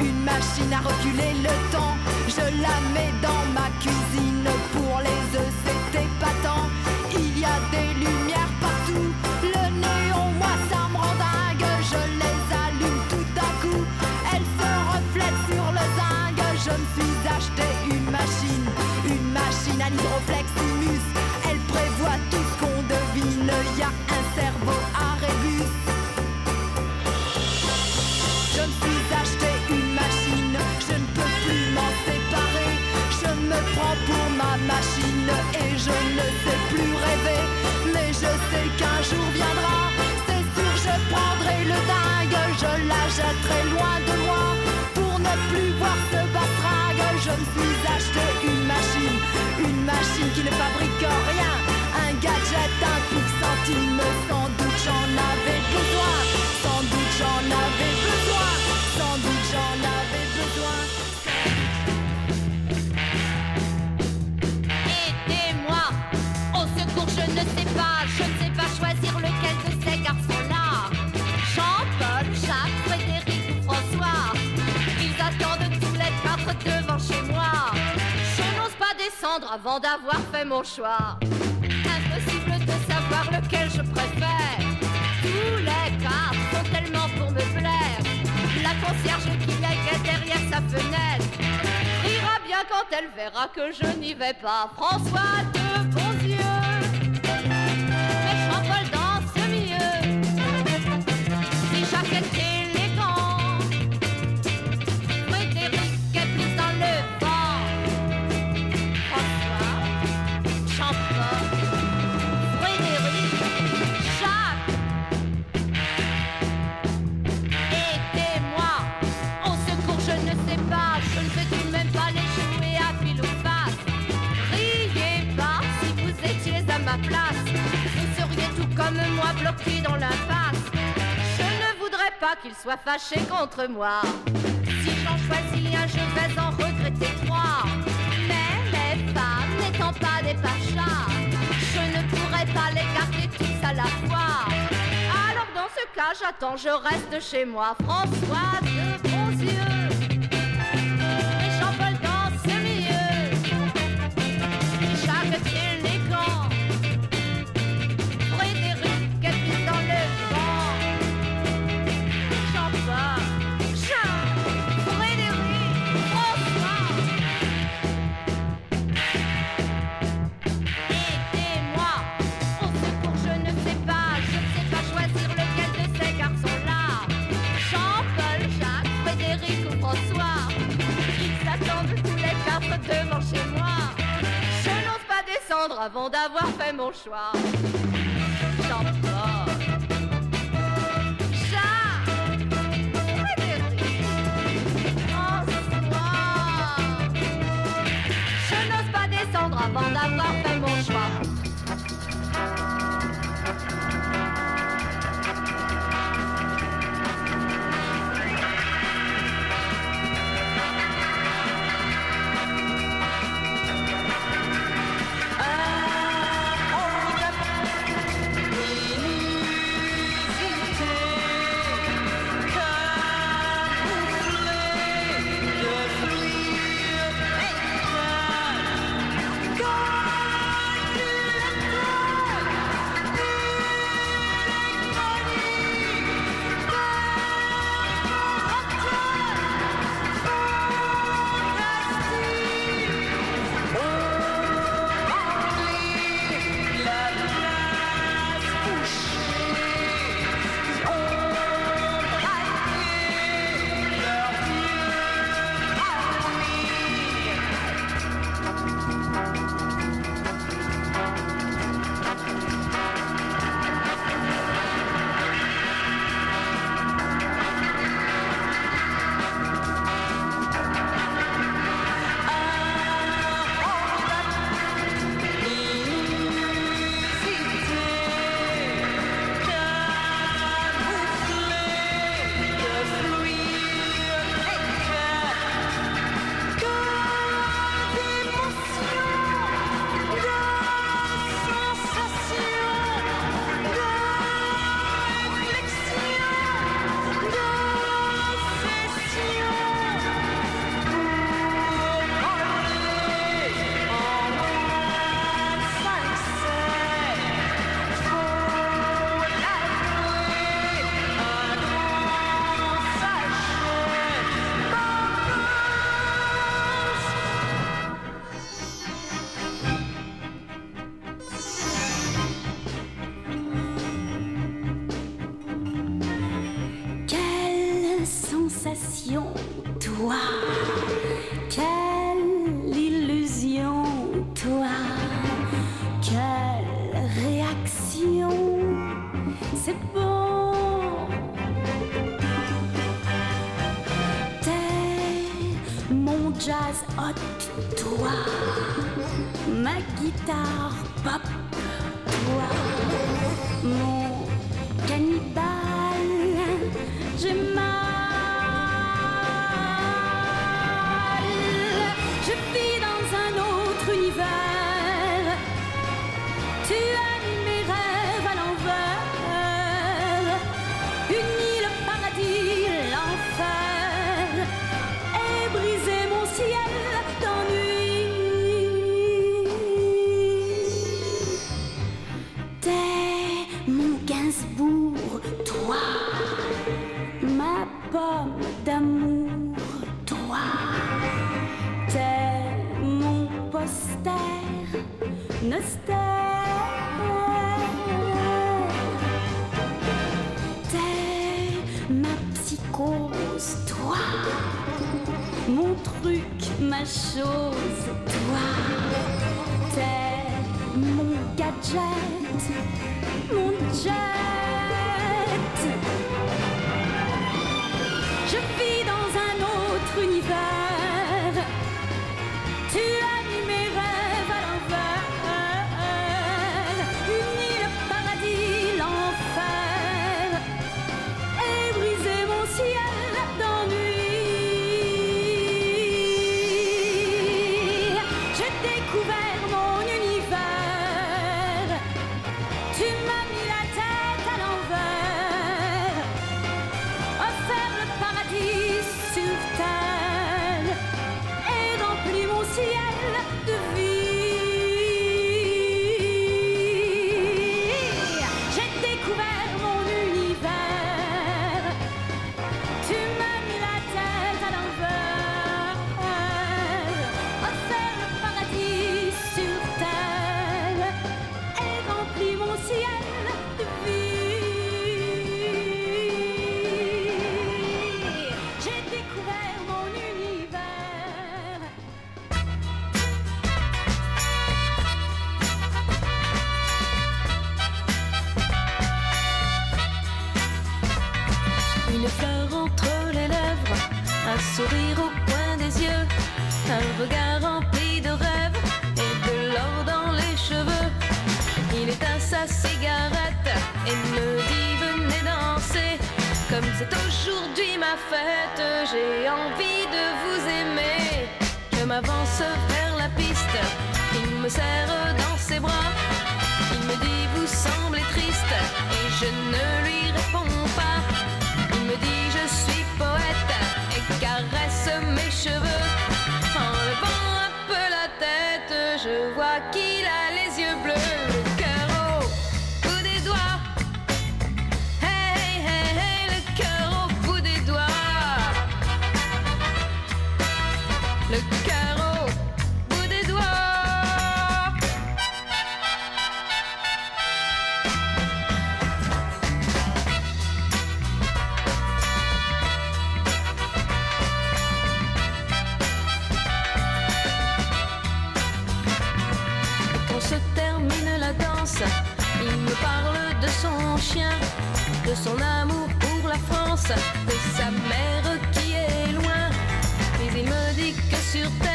une machine à reculer d'avoir fait mon choix. Impossible de savoir lequel je préfère. Tous les cartes sont tellement pour me plaire. La concierge qui guette derrière sa fenêtre rira bien quand elle verra que je n'y vais pas. François de comme moi bloqué dans la face. Je ne voudrais pas qu'il soit fâché contre moi. Si j'en choisis un, je vais en regretter trois. Mais les femmes n'étant pas des pachas, je ne pourrais pas les garder tous à la fois. Alors dans ce cas, j'attends, je reste chez moi. François de Bronzieux. avant d'avoir fait mon choix. un sourire au coin des yeux, un regard rempli de rêves et de l'or dans les cheveux. Il éteint sa cigarette et me dit venez danser. Comme c'est aujourd'hui ma fête, j'ai envie de vous aimer. Je m'avance vers la piste, il me serre dans ses bras. Il me dit vous semblez triste et je ne lui réponds pas. son amour pour la France, de sa mère qui est loin. Mais il me dit que sur terre,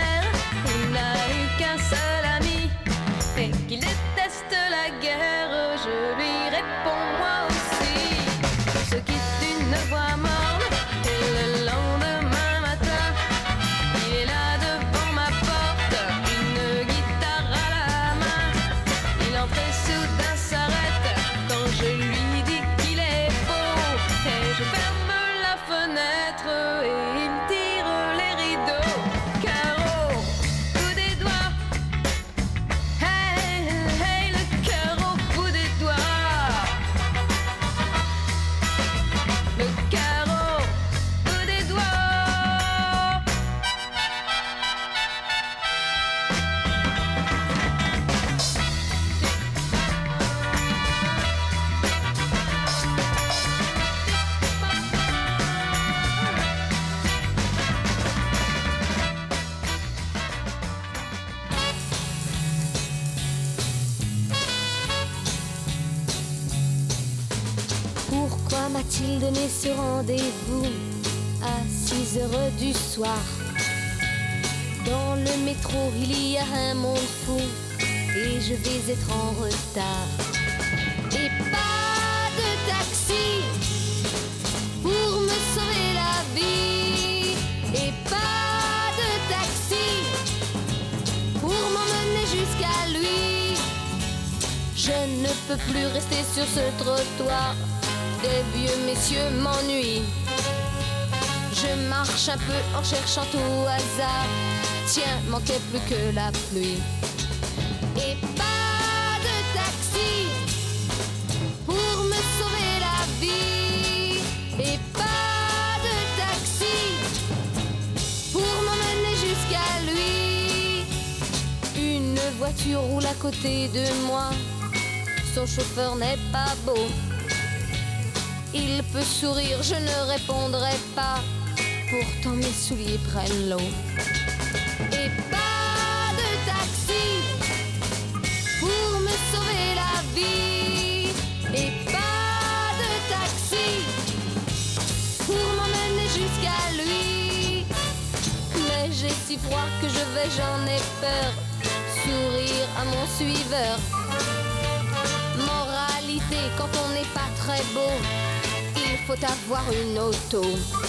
Donner ce rendez-vous à 6 heures du soir. Dans le métro, il y a un monde fou et je vais être en retard. Et pas de taxi pour me sauver la vie. Et pas de taxi pour m'emmener jusqu'à lui. Je ne peux plus rester sur ce trottoir des vieux messieurs m'ennuient. Je marche un peu en cherchant tout au hasard. Tiens, manquait plus que la pluie. Et pas de taxi pour me sauver la vie. Et pas de taxi pour m'emmener jusqu'à lui. Une voiture roule à côté de moi. Son chauffeur n'est pas beau. Il peut sourire, je ne répondrai pas. Pourtant mes souliers prennent l'eau. Et pas de taxi pour me sauver la vie. Et pas de taxi pour m'emmener jusqu'à lui. Mais j'ai si froid que je vais, j'en ai peur. Sourire à mon suiveur. Moralité, quand on n'est pas très beau, faut avoir une auto.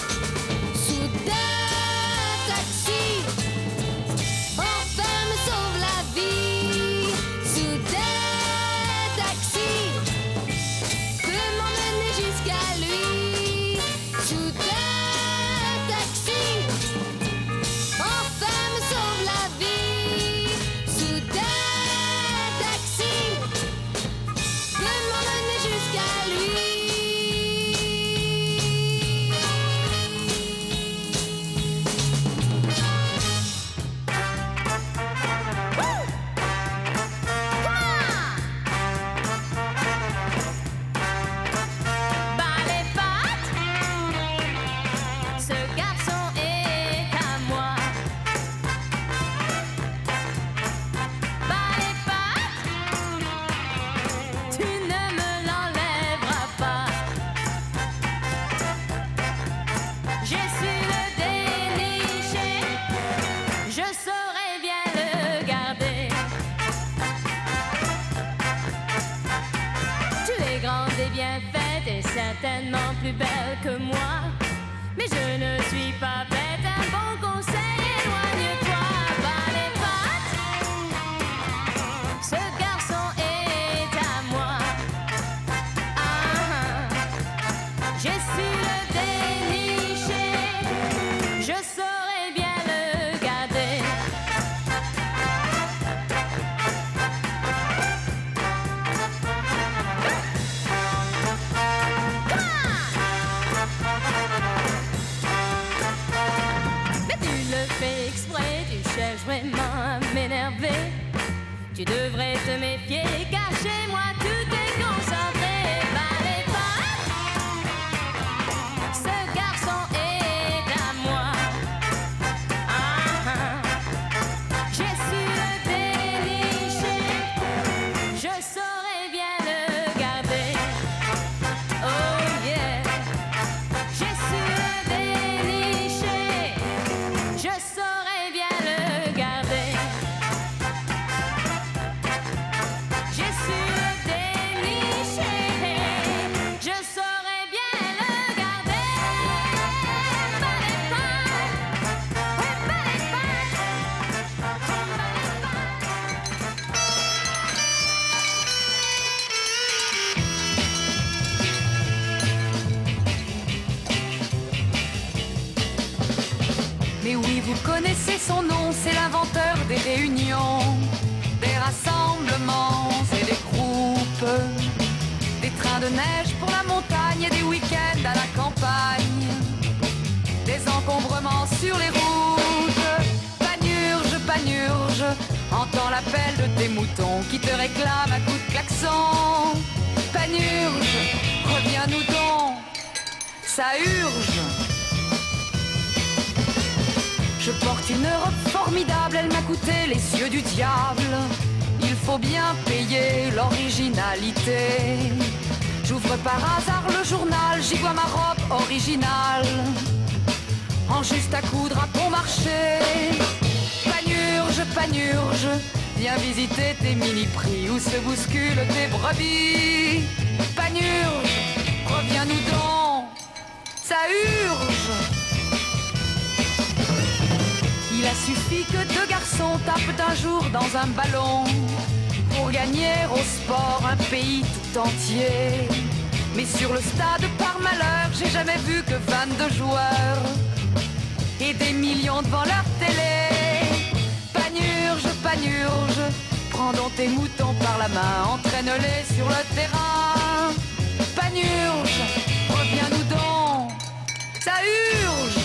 Mais oui, vous connaissez son nom, c'est l'inventeur des réunions, des rassemblements et des groupes, des trains de neige pour la montagne et des week-ends à la campagne, des encombrements sur les routes. Panurge, panurge, entends l'appel de tes moutons qui te réclament à coups de klaxon. Panurge, reviens-nous donc, ça urge. Je porte une robe formidable, elle m'a coûté les yeux du diable. Il faut bien payer l'originalité. J'ouvre par hasard le journal, j'y vois ma robe originale. En juste à coudre à bon marché. Pas panurge, viens visiter tes mini-prix où se bousculent tes brebis. Panurge, reviens-nous donc, ça urge. Il a suffi que deux garçons tapent un jour dans un ballon pour gagner au sport un pays tout entier. Mais sur le stade, par malheur, j'ai jamais vu que 22 joueurs et des millions devant leur télé. Panurge, panurge, prends donc tes moutons par la main, entraîne-les sur le terrain. Panurge, reviens-nous donc, ça urge.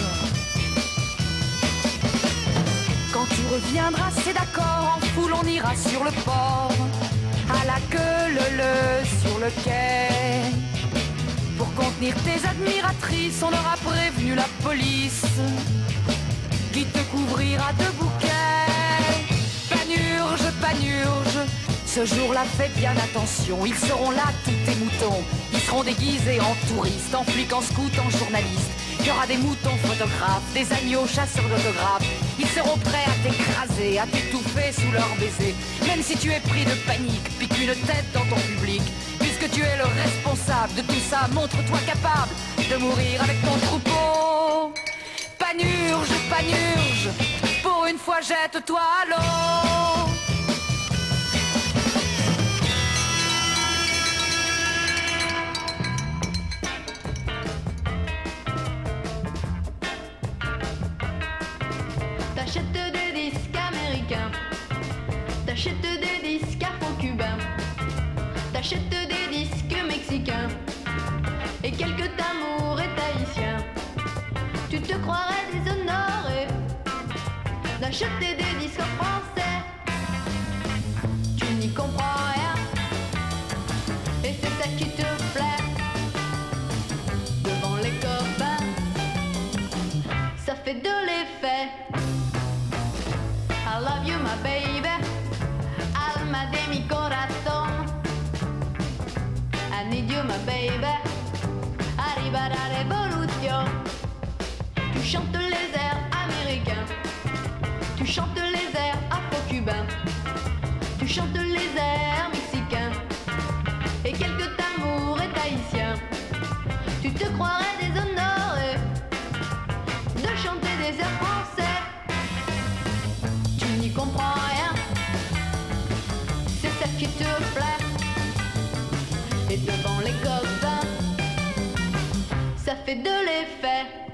Quand tu reviendras, c'est d'accord, en foule on ira sur le port, à la queue le le sur le quai. Pour contenir tes admiratrices, on aura prévenu la police qui te couvrira de bouquets. Panurge, panurge, ce jour-là fais bien attention, ils seront là tous tes moutons. Ils seront déguisés en touristes, en flics, en scouts, en journalistes. Il y aura des moutons photographes, des agneaux chasseurs d'autographes. Ils seront prêts à t'écraser, à t'étouffer sous leur baiser. Même si tu es pris de panique, pique une tête dans ton public. Puisque tu es le responsable de tout ça, montre-toi capable de mourir avec ton troupeau. Panurge, panurge, pour une fois jette-toi à l'eau. T'achètes des disques mexicains et quelques tamours et tahitiens. Tu te croirais déshonoré d'acheter des disques français. Tu n'y comprends rien et c'est ça qui te plaît. Devant les copains, ça fait de l'effet. I love you, my baby. Chantes les airs américains. Tu chantes les airs afro-cubains. Tu chantes les airs mexicains. Et quelques tamours et tahitiens. Tu te croirais déshonoré de chanter des airs français. Tu n'y comprends rien, c'est ça qui te plaît. Et devant les copains, ça fait de l'effet.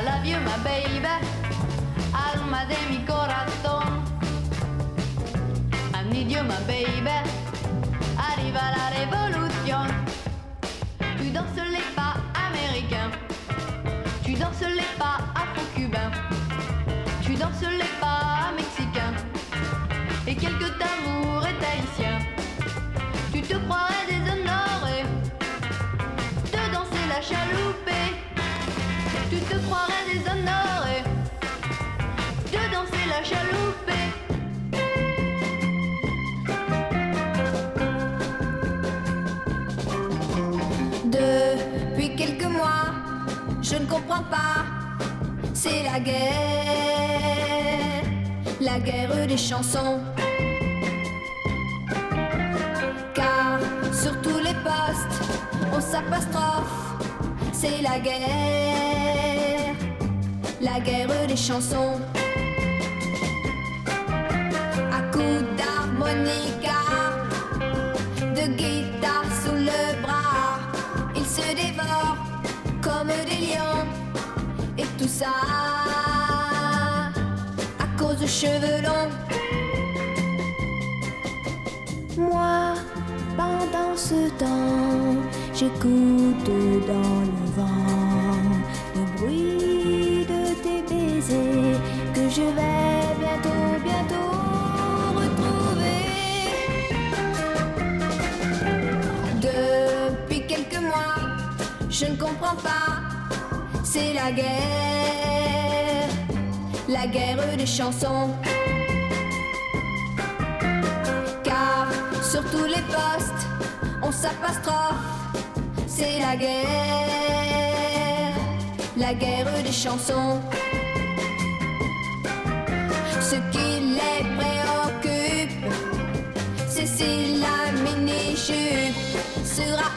I love you, my baby, alma de mi corazón. I need you, my baby, arriva la révolution. Tu danses les pas américains, tu danses les pas afro-cubains. Tu danses les pas mexicains et quelques tamours et tahitiens. Tu te croirais déshonoré de danser la chaloupée. Tu te croirais déshonoré de danser la chaloupée. Depuis quelques mois, je ne comprends pas, c'est la guerre, la guerre des chansons. Car sur tous les postes, on s'apostrophe, c'est la guerre, la guerre des chansons. À coups d'harmonica, de guitare sous le bras, ils se dévorent comme des lions. Et tout ça à cause de cheveux longs. Moi, pendant ce temps, j'écoute dans le je vais bientôt, bientôt retrouver. Depuis quelques mois, je ne comprends pas, c'est la guerre, la guerre des chansons. Car sur tous les postes, on s'apostrophe, c'est la guerre, la guerre des chansons.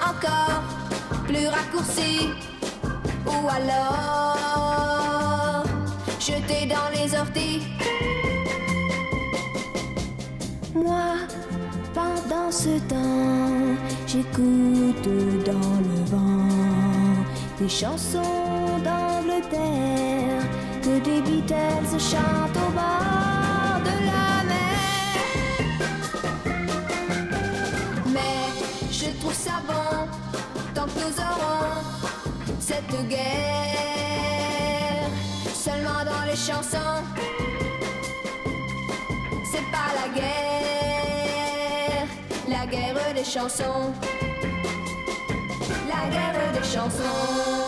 encore plus raccourci. Ou alors jeté dans les orties. Moi, pendant ce temps, j'écoute dans le vent des chansons d'Angleterre que des Beatles chantent au bar. cette guerre seulement dans les chansons. C'est pas la guerre, la guerre des chansons. La guerre des chansons.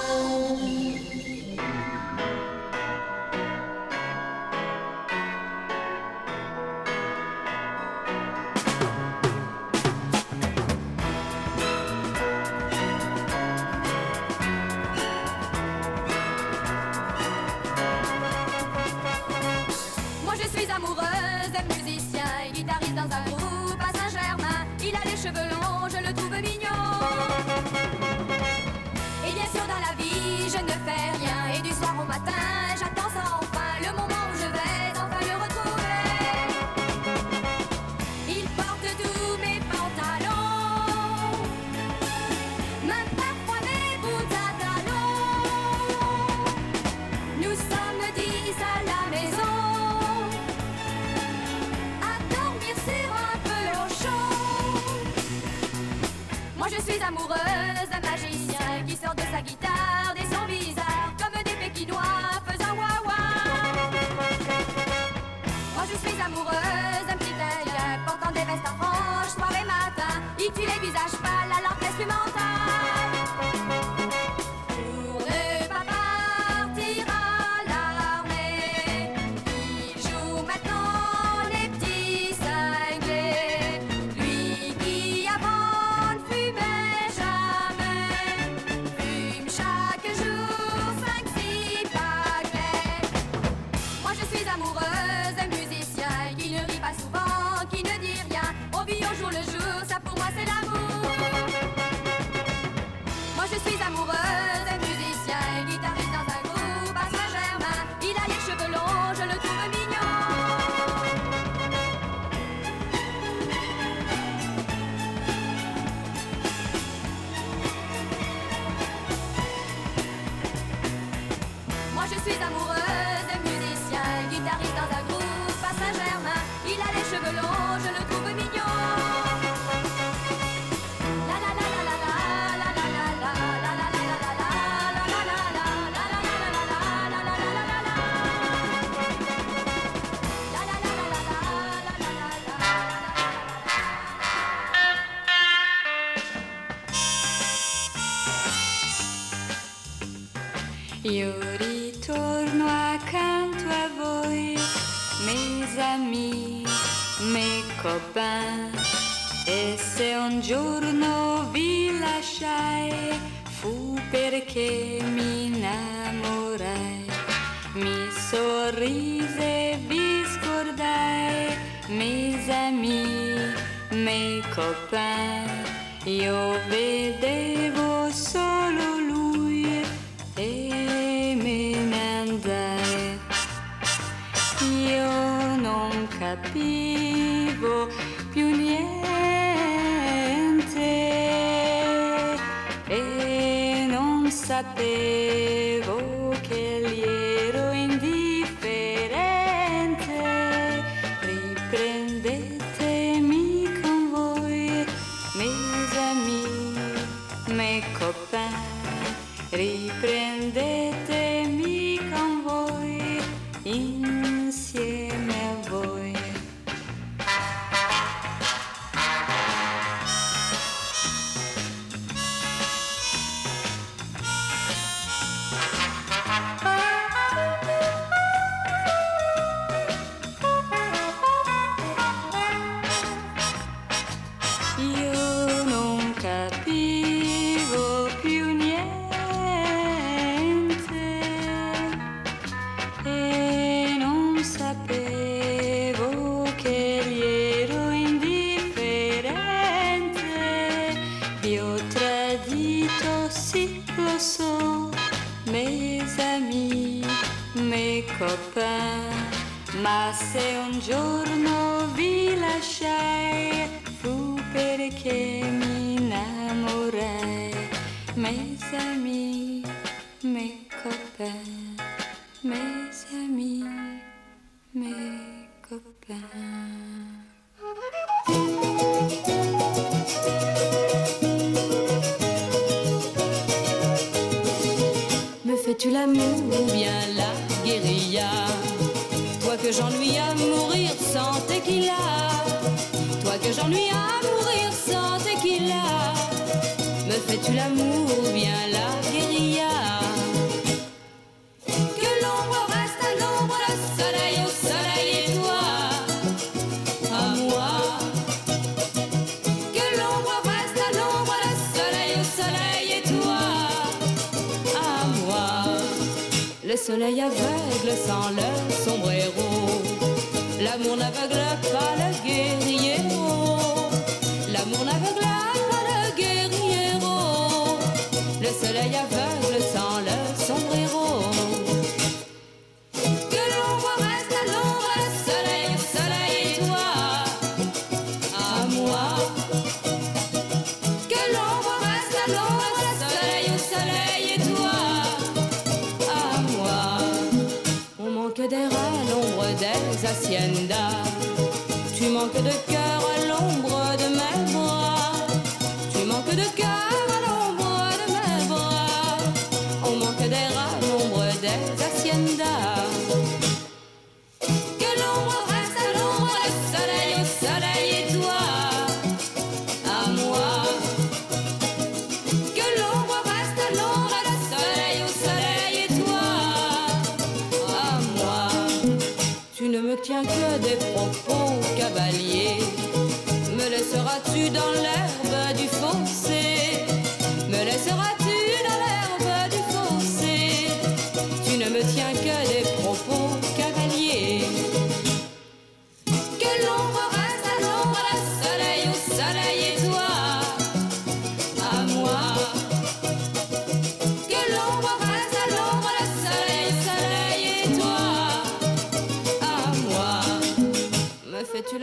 mes amis.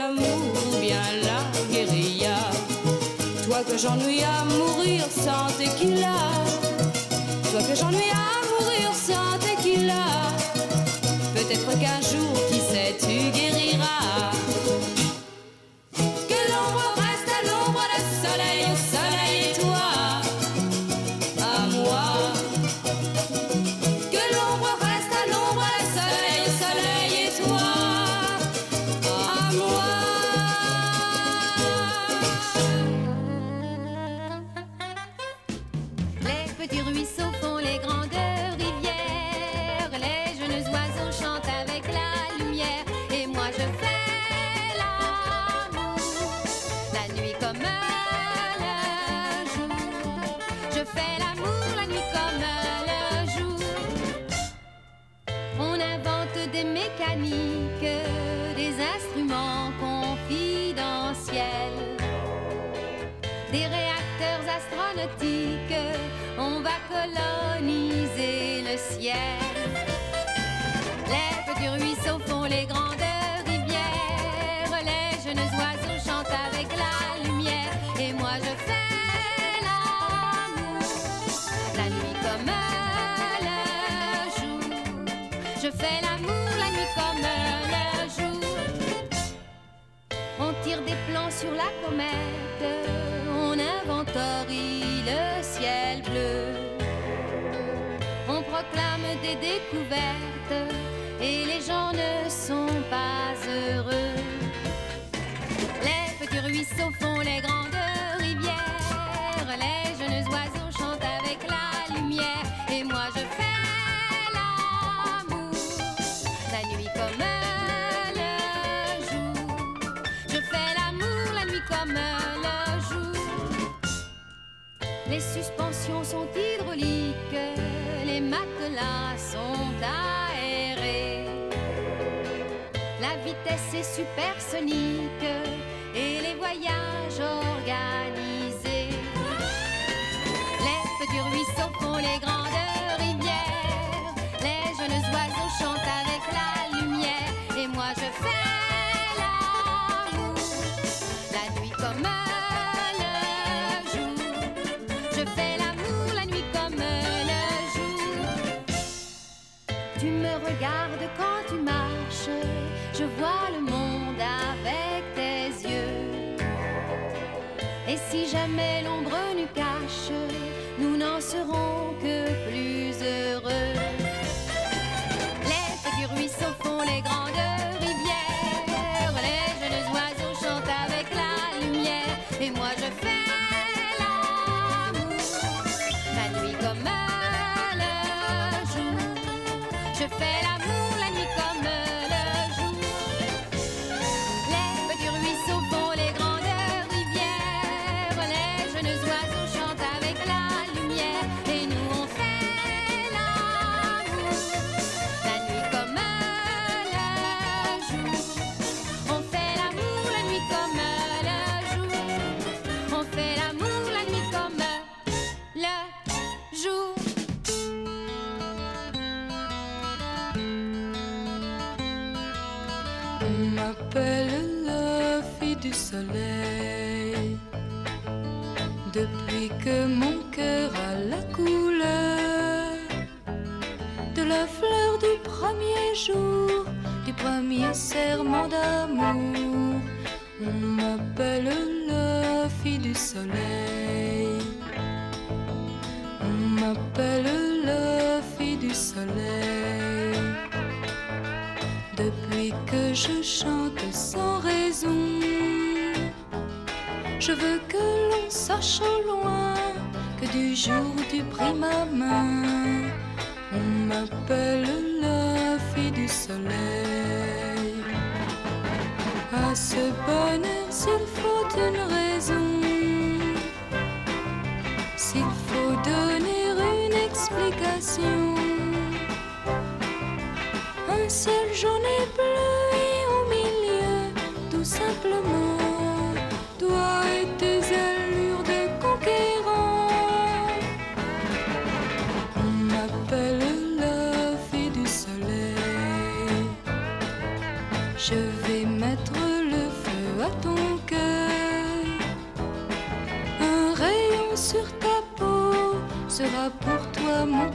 l'amour ou bien la guérilla. Toi que j'ennuie à mourir sans tequila. Toi que j'ennuie à mourir sans tequila. Peut-être qu'un jour on va coloniser le ciel. Lève du ruisseau sur la comète, on inventorie le ciel bleu. On proclame des découvertes et les gens ne sont pas heureux. Les petits ruisseaux font les grands les suspensions sont hydrauliques, les matelas sont aérés. La vitesse est supersonique et les voyages organisés. Les petits ruisseaux font les grands. je vois le monde avec tes yeux. Et si jamais l'ombre nous cache, nous n'en serons Je veux que l'on sache au loin que du jour où tu pris ma main, on m'appelle la fille du soleil. À ce bonheur, s'il faut une raison, s'il faut donner une explication, un ciel jaune et bleu. amor.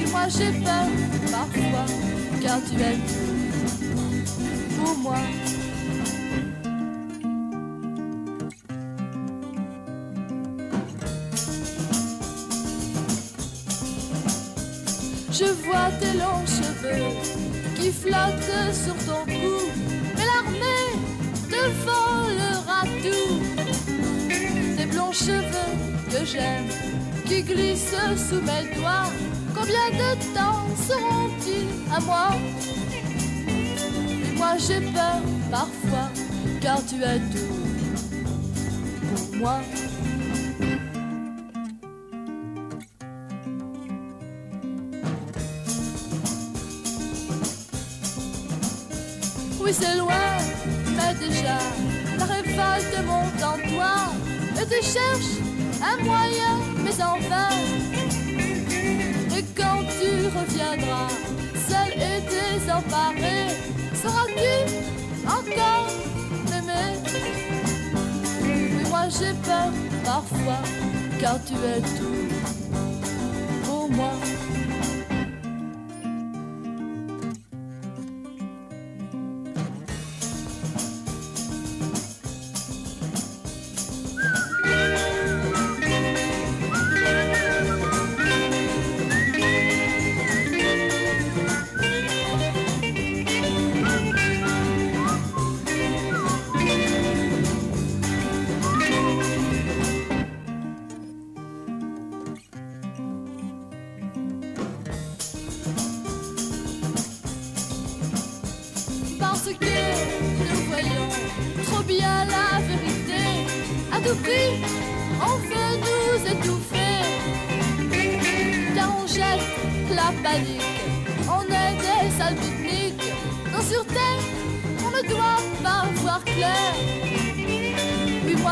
Et moi j'ai peur parfois, car tu es tout pour moi. Je vois tes longs cheveux qui flottent sur ton cou. Mais l'armée te volera tout. Cheveux que j'aime qui glissent sous mes doigts. Combien de temps seront-ils à moi? Moi j'ai peur parfois car tu es tout pour moi. Cherches un moyen, mais enfin. Et quand tu reviendras, seul et désemparé, sauras-tu encore m'aimer? Mais moi j'ai peur parfois, car tu es tout pour moi.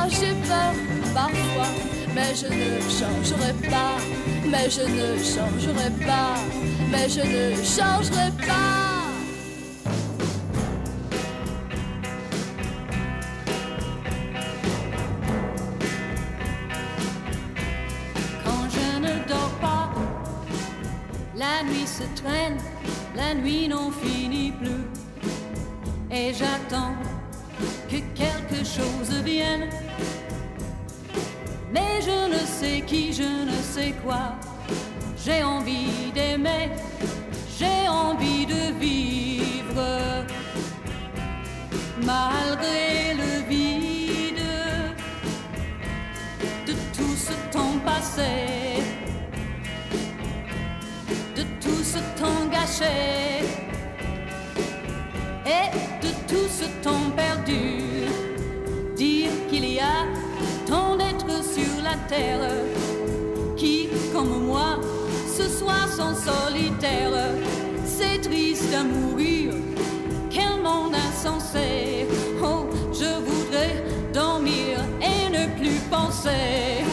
J'ai peur parfois, mais je ne changerai pas. Mais je ne changerai pas, mais je ne changerai pas. Quand je ne dors pas, la nuit se traîne, la nuit n'en finit qui, je ne sais quoi. J'ai envie d'aimer, j'ai envie de vivre. Malgré le vide de tout ce temps passé, de tout ce temps gâché et de tout ce temps perdu. Dire qu'il y a tant d'êtres sur la terre qui, comme moi, ce soir sont solitaires. C'est triste à mourir, quel monde insensé. Oh, je voudrais dormir et ne plus penser.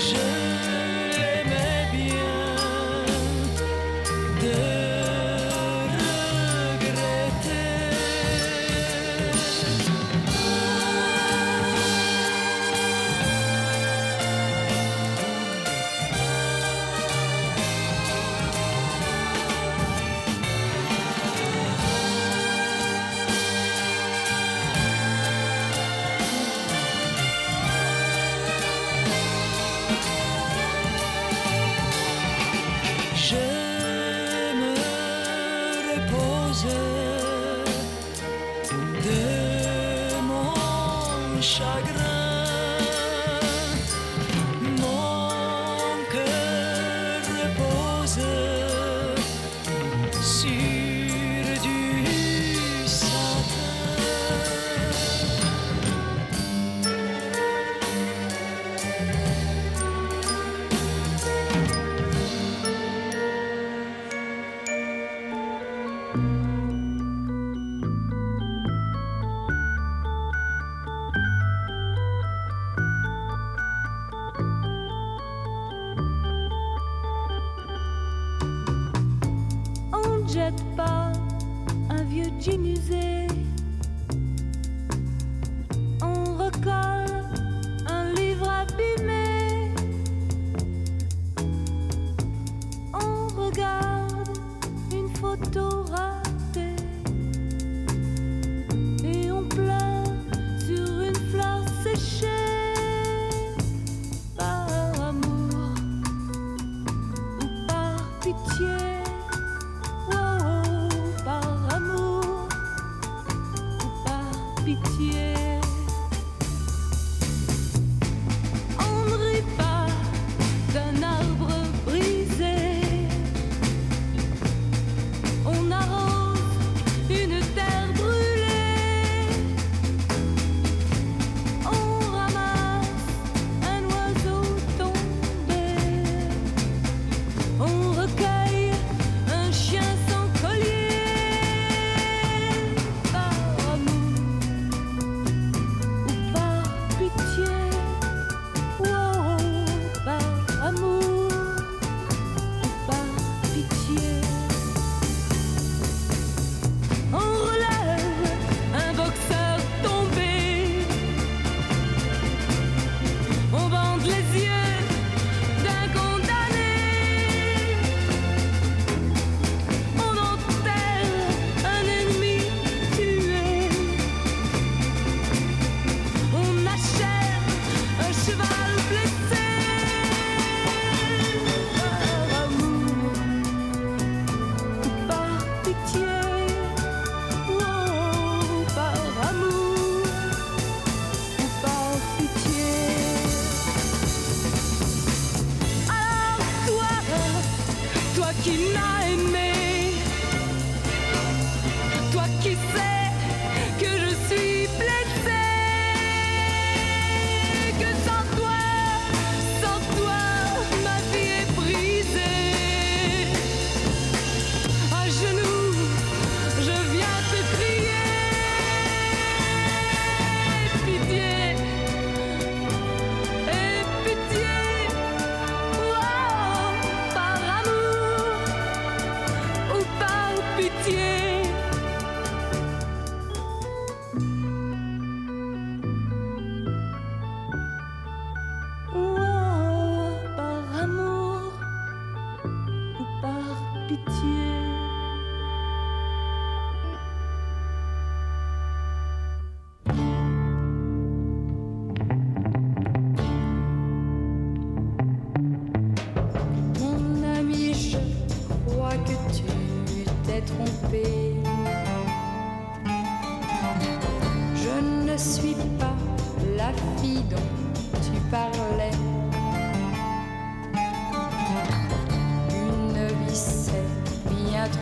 Je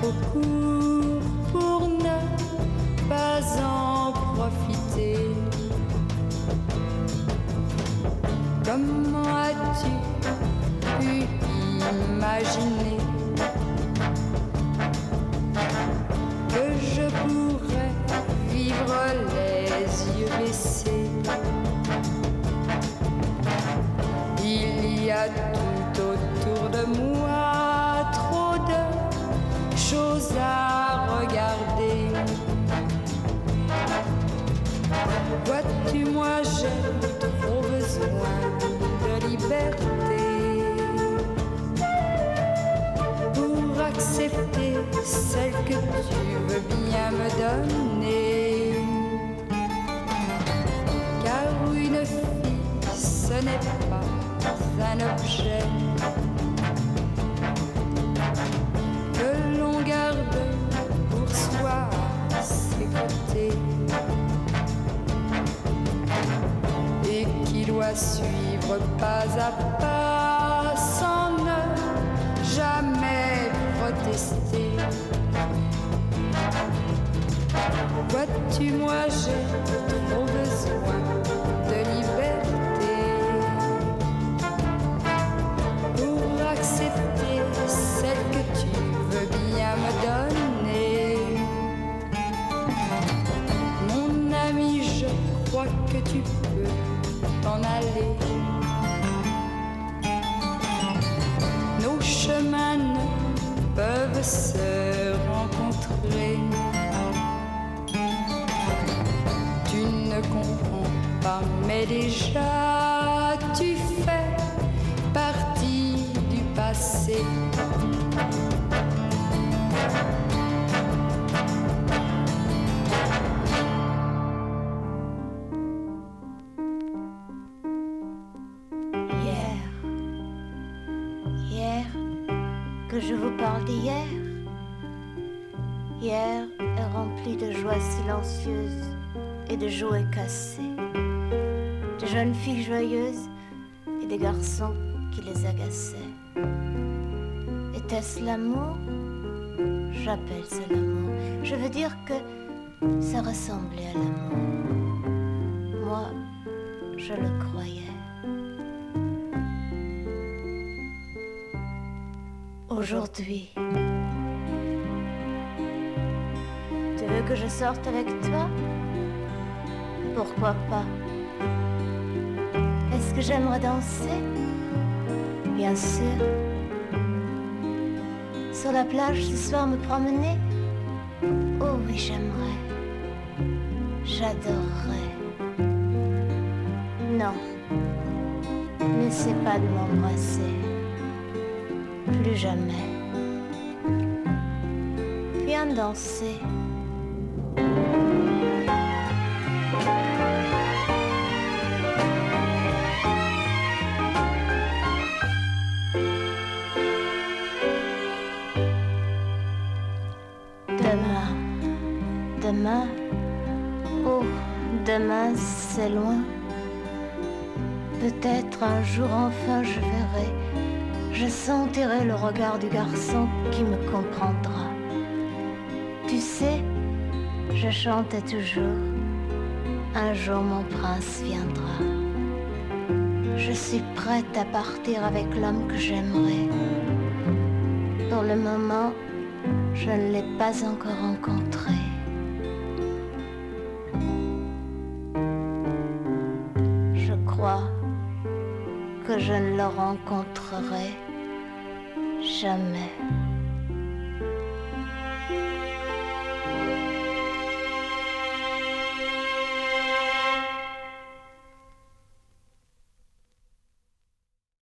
aku et de jouets cassés, de jeunes filles joyeuses et des garçons qui les agaçaient. Était-ce l'amour? J'appelle ça l'amour. Je veux dire que ça ressemblait à l'amour. Moi, je le croyais. Aujourd'hui, veux que je sorte avec toi? Pourquoi pas? Est-ce que j'aimerais danser Bien sûr. Sur la plage ce soir me promener? Oh oui, j'aimerais. J'adorerais. Non. N'essaie pas de m'embrasser. Plus jamais. Viens danser. Du garçon qui me comprendra. Tu sais, je chantais toujours, un jour mon prince viendra. Je suis prête à partir avec l'homme que j'aimerais. Pour le moment, je ne l'ai pas encore rencontré. Je crois que je ne le rencontrerai jamais.